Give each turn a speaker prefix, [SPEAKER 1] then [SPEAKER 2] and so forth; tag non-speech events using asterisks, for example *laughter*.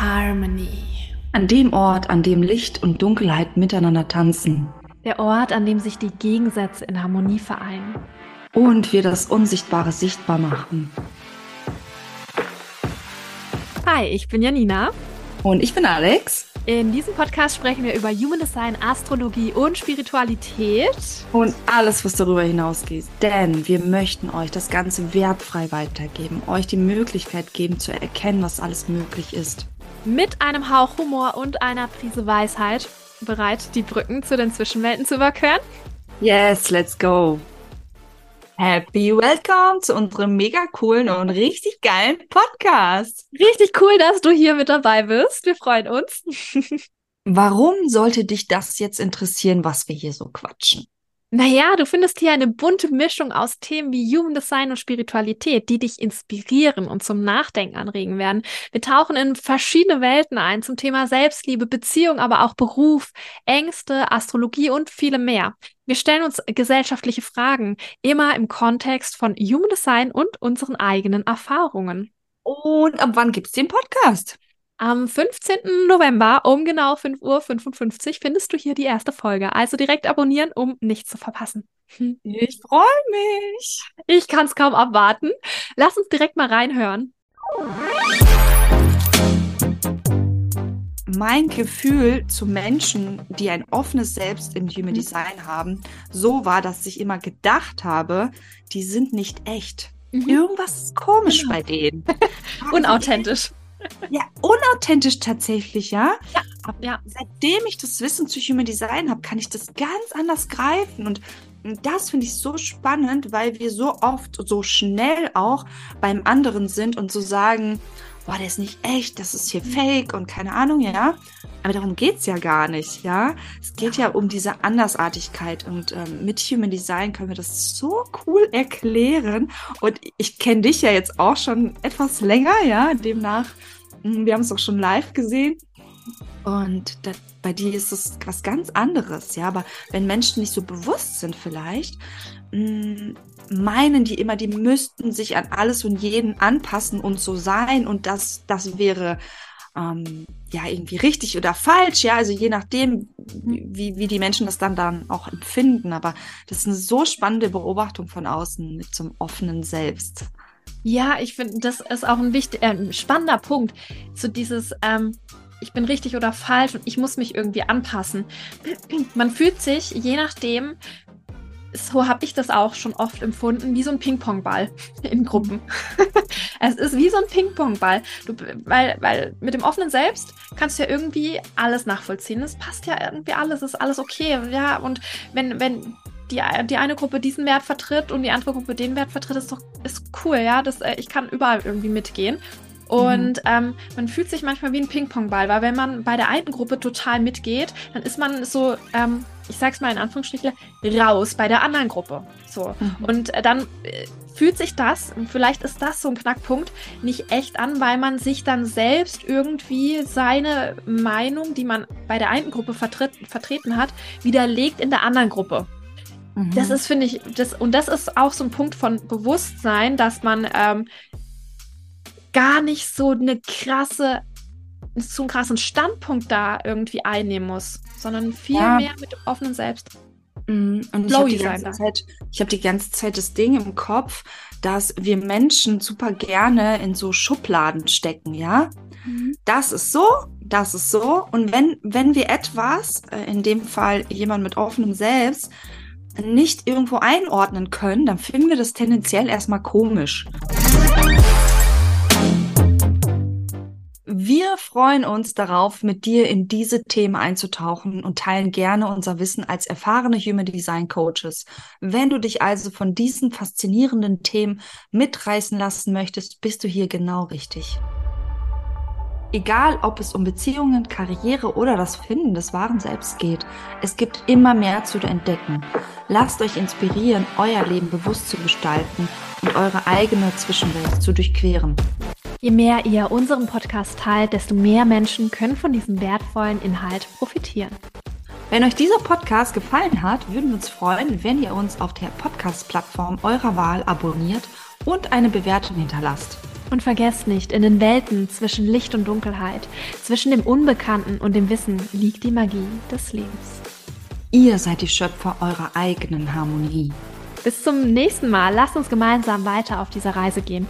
[SPEAKER 1] Harmony.
[SPEAKER 2] An dem Ort, an dem Licht und Dunkelheit miteinander tanzen.
[SPEAKER 1] Der Ort, an dem sich die Gegensätze in Harmonie vereinen.
[SPEAKER 2] Und wir das Unsichtbare sichtbar machen.
[SPEAKER 1] Hi, ich bin Janina.
[SPEAKER 2] Und ich bin Alex.
[SPEAKER 1] In diesem Podcast sprechen wir über Human Design, Astrologie und Spiritualität.
[SPEAKER 2] Und alles, was darüber hinausgeht. Denn wir möchten euch das Ganze wertfrei weitergeben, euch die Möglichkeit geben zu erkennen, was alles möglich ist.
[SPEAKER 1] Mit einem Hauch Humor und einer Prise Weisheit bereit, die Brücken zu den Zwischenwelten zu überqueren?
[SPEAKER 2] Yes, let's go. Happy Welcome zu unserem mega coolen und richtig geilen Podcast.
[SPEAKER 1] Richtig cool, dass du hier mit dabei bist. Wir freuen uns. *laughs*
[SPEAKER 2] Warum sollte dich das jetzt interessieren, was wir hier so quatschen?
[SPEAKER 1] Naja, du findest hier eine bunte Mischung aus Themen wie Human Design und Spiritualität, die dich inspirieren und zum Nachdenken anregen werden. Wir tauchen in verschiedene Welten ein zum Thema Selbstliebe, Beziehung, aber auch Beruf, Ängste, Astrologie und viele mehr. Wir stellen uns gesellschaftliche Fragen, immer im Kontext von Human Design und unseren eigenen Erfahrungen.
[SPEAKER 2] Und ab wann gibt's den Podcast?
[SPEAKER 1] Am 15. November um genau 5.55 Uhr findest du hier die erste Folge. Also direkt abonnieren, um nichts zu verpassen. *laughs*
[SPEAKER 2] Ich freue mich.
[SPEAKER 1] Ich kann es kaum abwarten. Lass uns direkt mal reinhören.
[SPEAKER 2] Mein Gefühl zu Menschen, die ein offenes Selbst im Human Design haben, so war, dass ich immer gedacht habe, die sind nicht echt. Mhm. Irgendwas ist komisch genau. bei denen. *laughs*
[SPEAKER 1] Unauthentisch.
[SPEAKER 2] Ja, unauthentisch tatsächlich, ja? ja. ja. Seitdem ich das Wissen zu Human Design habe, kann ich das ganz anders greifen. Und das finde ich so spannend, weil wir so oft, so schnell auch beim anderen sind und so sagen, boah, der ist nicht echt, das ist hier fake und keine Ahnung, ja. Aber darum geht es ja gar nicht, ja. Es geht ja um diese Andersartigkeit und ähm, mit Human Design können wir das so cool erklären. Und ich kenne dich ja jetzt auch schon etwas länger, ja. Demnach, hm, wir haben es auch schon live gesehen. Und das, bei dir ist es was ganz anderes, ja. Aber wenn Menschen nicht so bewusst sind, vielleicht, mh, hm, meinen die immer, die müssten sich an alles und jeden anpassen und so sein und das, das wäre ähm, ja irgendwie richtig oder falsch, ja, also je nachdem, wie, wie die Menschen das dann dann auch empfinden. Aber das ist eine so spannende Beobachtung von außen mit zum offenen Selbst.
[SPEAKER 1] Ja, ich finde, das ist auch ein wichtig, äh, spannender Punkt. So dieses, ähm, ich bin richtig oder falsch und ich muss mich irgendwie anpassen. *clears throat* Man fühlt sich, je nachdem, so habe ich das auch schon oft empfunden, wie so ein Ping-Pong-Ball *laughs* in Gruppen. *laughs* es ist wie so ein Ping-Pong-Ball. Weil, weil mit dem offenen Selbst kannst du ja irgendwie alles nachvollziehen. Es passt ja irgendwie alles, ist alles okay. Ja, und wenn, wenn die, die eine Gruppe diesen Wert vertritt und die andere Gruppe den Wert vertritt, ist doch ist cool, ja. Das, äh, ich kann überall irgendwie mitgehen. Und mhm. ähm, man fühlt sich manchmal wie ein Ping-Pong-Ball, weil wenn man bei der einen Gruppe total mitgeht, dann ist man so, ähm, ich sag's mal in Anführungsstrichen, raus bei der anderen Gruppe. So. Mhm. Und äh, dann äh, fühlt sich das, vielleicht ist das so ein Knackpunkt, nicht echt an, weil man sich dann selbst irgendwie seine Meinung, die man bei der einen Gruppe vertritt, vertreten hat, widerlegt in der anderen Gruppe. Mhm. Das ist, finde ich, das, und das ist auch so ein Punkt von Bewusstsein, dass man ähm, gar nicht so eine krasse, so einen krassen Standpunkt da irgendwie einnehmen muss, sondern viel ja. mehr mit offenem Selbst.
[SPEAKER 2] Mm, und ich habe die, ganze Zeit, ich hab die ganze Zeit das Ding im Kopf, dass wir Menschen super gerne in so Schubladen stecken, ja? Mhm. Das ist so, das ist so. Und wenn, wenn wir etwas, äh, in dem Fall jemand mit offenem Selbst, nicht irgendwo einordnen können, dann finden wir das tendenziell erstmal komisch. Wir freuen uns darauf, mit dir in diese Themen einzutauchen und teilen gerne unser Wissen als erfahrene Human Design Coaches. Wenn du dich also von diesen faszinierenden Themen mitreißen lassen möchtest, bist du hier genau richtig. Egal, ob es um Beziehungen, Karriere oder das Finden des wahren Selbst geht, es gibt immer mehr zu entdecken. Lasst euch inspirieren, euer Leben bewusst zu gestalten und eure eigene Zwischenwelt zu durchqueren.
[SPEAKER 1] Je mehr ihr unseren Podcast teilt, desto mehr Menschen können von diesem wertvollen Inhalt profitieren.
[SPEAKER 2] Wenn euch dieser Podcast gefallen hat, würden wir uns freuen, wenn ihr uns auf der Podcast-Plattform eurer Wahl abonniert und eine Bewertung hinterlasst.
[SPEAKER 1] Und vergesst nicht, in den Welten zwischen Licht und Dunkelheit, zwischen dem Unbekannten und dem Wissen liegt die Magie des Lebens.
[SPEAKER 2] Ihr seid die Schöpfer eurer eigenen Harmonie.
[SPEAKER 1] Bis zum nächsten Mal. Lasst uns gemeinsam weiter auf dieser Reise gehen.